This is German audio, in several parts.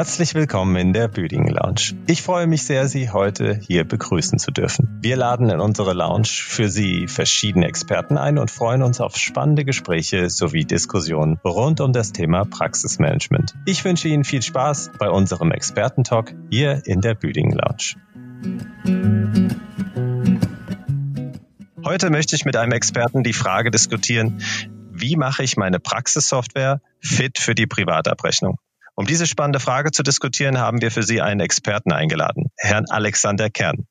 Herzlich willkommen in der Büdingen Lounge. Ich freue mich sehr, Sie heute hier begrüßen zu dürfen. Wir laden in unsere Lounge für Sie verschiedene Experten ein und freuen uns auf spannende Gespräche sowie Diskussionen rund um das Thema Praxismanagement. Ich wünsche Ihnen viel Spaß bei unserem Expertentalk hier in der Büdingen Lounge. Heute möchte ich mit einem Experten die Frage diskutieren, wie mache ich meine Praxissoftware fit für die Privatabrechnung? Um diese spannende Frage zu diskutieren, haben wir für Sie einen Experten eingeladen, Herrn Alexander Kern.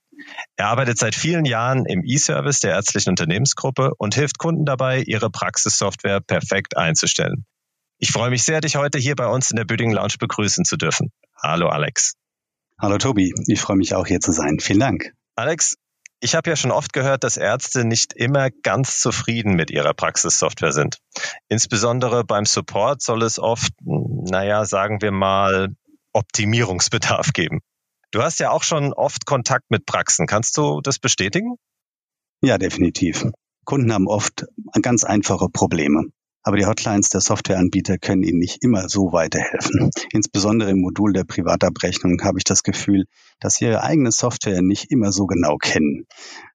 Er arbeitet seit vielen Jahren im E-Service der ärztlichen Unternehmensgruppe und hilft Kunden dabei, ihre Praxissoftware perfekt einzustellen. Ich freue mich sehr, dich heute hier bei uns in der Büdingen Lounge begrüßen zu dürfen. Hallo Alex. Hallo Tobi, ich freue mich auch hier zu sein. Vielen Dank. Alex, ich habe ja schon oft gehört, dass Ärzte nicht immer ganz zufrieden mit ihrer Praxissoftware sind. Insbesondere beim Support soll es oft, naja, sagen wir mal, Optimierungsbedarf geben. Du hast ja auch schon oft Kontakt mit Praxen. Kannst du das bestätigen? Ja, definitiv. Kunden haben oft ganz einfache Probleme. Aber die Hotlines der Softwareanbieter können Ihnen nicht immer so weiterhelfen. Insbesondere im Modul der Privatabrechnung habe ich das Gefühl, dass Sie Ihre eigene Software nicht immer so genau kennen.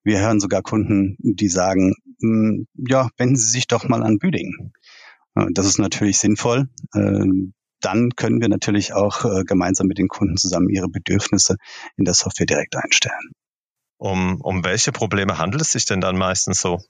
Wir hören sogar Kunden, die sagen, hm, ja, wenden Sie sich doch mal an Büding. Äh, das ist natürlich sinnvoll. Äh, dann können wir natürlich auch äh, gemeinsam mit den Kunden zusammen ihre Bedürfnisse in der Software direkt einstellen. Um, um welche Probleme handelt es sich denn dann meistens so?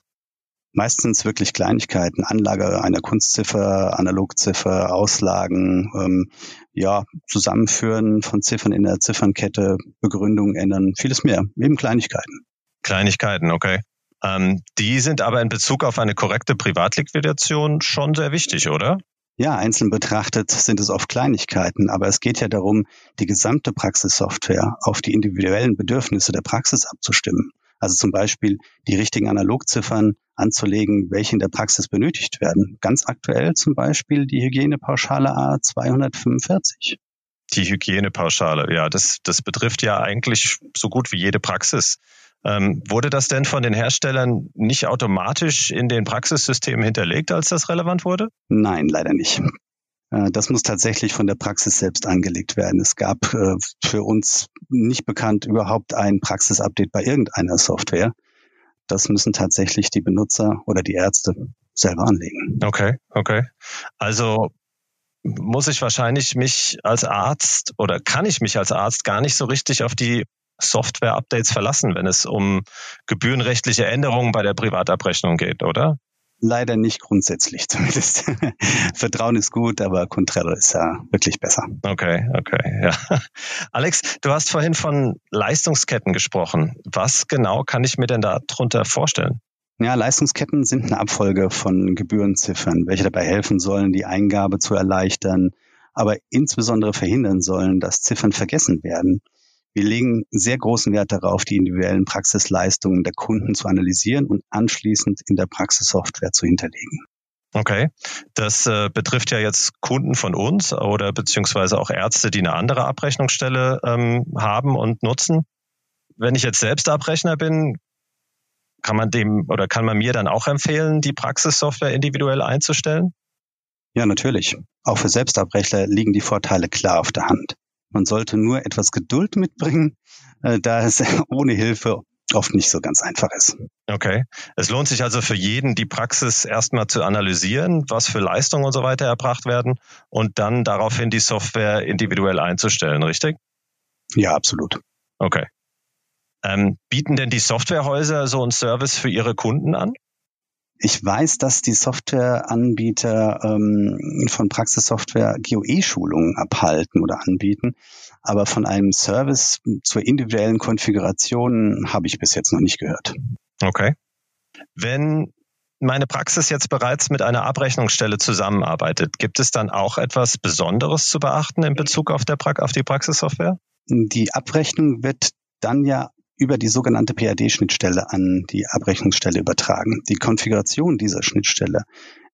Meistens wirklich Kleinigkeiten, Anlage einer Kunstziffer, Analogziffer, Auslagen, ähm, ja, Zusammenführen von Ziffern in der Ziffernkette, Begründung ändern, vieles mehr, eben Kleinigkeiten. Kleinigkeiten, okay. Ähm, die sind aber in Bezug auf eine korrekte Privatliquidation schon sehr wichtig, oder? Ja, einzeln betrachtet sind es oft Kleinigkeiten, aber es geht ja darum, die gesamte Praxissoftware auf die individuellen Bedürfnisse der Praxis abzustimmen. Also zum Beispiel die richtigen Analogziffern anzulegen, welche in der Praxis benötigt werden. Ganz aktuell zum Beispiel die Hygienepauschale A245. Die Hygienepauschale, ja, das, das betrifft ja eigentlich so gut wie jede Praxis. Ähm, wurde das denn von den Herstellern nicht automatisch in den Praxissystemen hinterlegt, als das relevant wurde? Nein, leider nicht. Äh, das muss tatsächlich von der Praxis selbst angelegt werden. Es gab äh, für uns nicht bekannt überhaupt ein Praxisupdate bei irgendeiner Software. Das müssen tatsächlich die Benutzer oder die Ärzte selber anlegen. Okay, okay. Also muss ich wahrscheinlich mich als Arzt oder kann ich mich als Arzt gar nicht so richtig auf die Software-Updates verlassen, wenn es um gebührenrechtliche Änderungen bei der Privatabrechnung geht, oder? Leider nicht grundsätzlich zumindest. Vertrauen ist gut, aber Contrello ist ja wirklich besser. Okay, okay, ja. Alex, du hast vorhin von Leistungsketten gesprochen. Was genau kann ich mir denn darunter vorstellen? Ja, Leistungsketten sind eine Abfolge von Gebührenziffern, welche dabei helfen sollen, die Eingabe zu erleichtern, aber insbesondere verhindern sollen, dass Ziffern vergessen werden. Wir legen sehr großen Wert darauf, die individuellen Praxisleistungen der Kunden zu analysieren und anschließend in der Praxissoftware zu hinterlegen. Okay, das äh, betrifft ja jetzt Kunden von uns oder beziehungsweise auch Ärzte, die eine andere Abrechnungsstelle ähm, haben und nutzen. Wenn ich jetzt selbst Abrechner bin, kann man dem oder kann man mir dann auch empfehlen, die Praxissoftware individuell einzustellen? Ja, natürlich. Auch für Selbstabrechner liegen die Vorteile klar auf der Hand. Man sollte nur etwas Geduld mitbringen, äh, da es ohne Hilfe oft nicht so ganz einfach ist. Okay. Es lohnt sich also für jeden, die Praxis erstmal zu analysieren, was für Leistungen und so weiter erbracht werden und dann daraufhin die Software individuell einzustellen, richtig? Ja, absolut. Okay. Ähm, bieten denn die Softwarehäuser so einen Service für ihre Kunden an? Ich weiß, dass die Softwareanbieter ähm, von Praxissoftware GOE-Schulungen abhalten oder anbieten. Aber von einem Service zur individuellen Konfiguration habe ich bis jetzt noch nicht gehört. Okay. Wenn meine Praxis jetzt bereits mit einer Abrechnungsstelle zusammenarbeitet, gibt es dann auch etwas Besonderes zu beachten in Bezug auf, der pra auf die Praxissoftware? Die Abrechnung wird dann ja über die sogenannte PAD-Schnittstelle an die Abrechnungsstelle übertragen. Die Konfiguration dieser Schnittstelle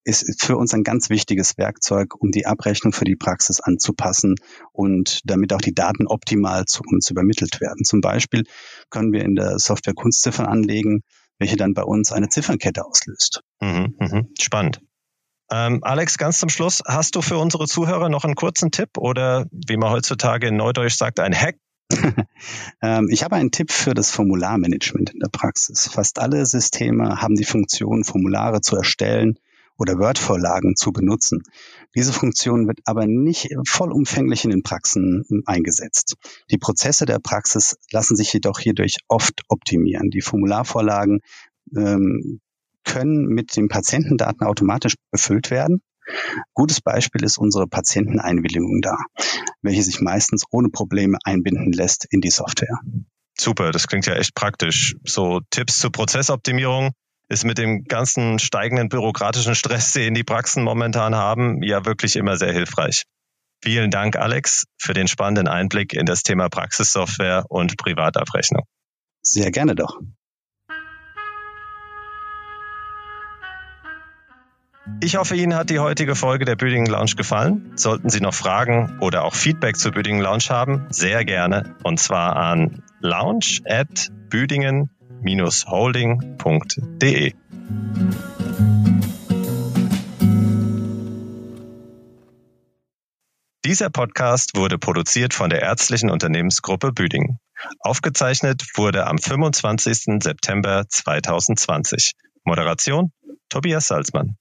ist für uns ein ganz wichtiges Werkzeug, um die Abrechnung für die Praxis anzupassen und damit auch die Daten optimal zu uns übermittelt werden. Zum Beispiel können wir in der Software Kunstziffern anlegen, welche dann bei uns eine Ziffernkette auslöst. Mhm, mhm. Spannend. Ähm, Alex, ganz zum Schluss, hast du für unsere Zuhörer noch einen kurzen Tipp oder wie man heutzutage in Neudeutsch sagt, ein Hack? ähm, ich habe einen Tipp für das Formularmanagement in der Praxis. Fast alle Systeme haben die Funktion, Formulare zu erstellen oder Word-Vorlagen zu benutzen. Diese Funktion wird aber nicht vollumfänglich in den Praxen eingesetzt. Die Prozesse der Praxis lassen sich jedoch hierdurch oft optimieren. Die Formularvorlagen ähm, können mit den Patientendaten automatisch befüllt werden. Gutes Beispiel ist unsere Patienteneinwilligung da, welche sich meistens ohne Probleme einbinden lässt in die Software. Super, das klingt ja echt praktisch. So Tipps zur Prozessoptimierung ist mit dem ganzen steigenden bürokratischen Stress, den die Praxen momentan haben, ja wirklich immer sehr hilfreich. Vielen Dank, Alex, für den spannenden Einblick in das Thema Praxissoftware und Privatabrechnung. Sehr gerne doch. Ich hoffe, Ihnen hat die heutige Folge der Büdingen Lounge gefallen. Sollten Sie noch Fragen oder auch Feedback zur Büdingen Lounge haben, sehr gerne. Und zwar an lounge at büdingen-holding.de. Dieser Podcast wurde produziert von der Ärztlichen Unternehmensgruppe Büdingen. Aufgezeichnet wurde am 25. September 2020. Moderation Tobias Salzmann.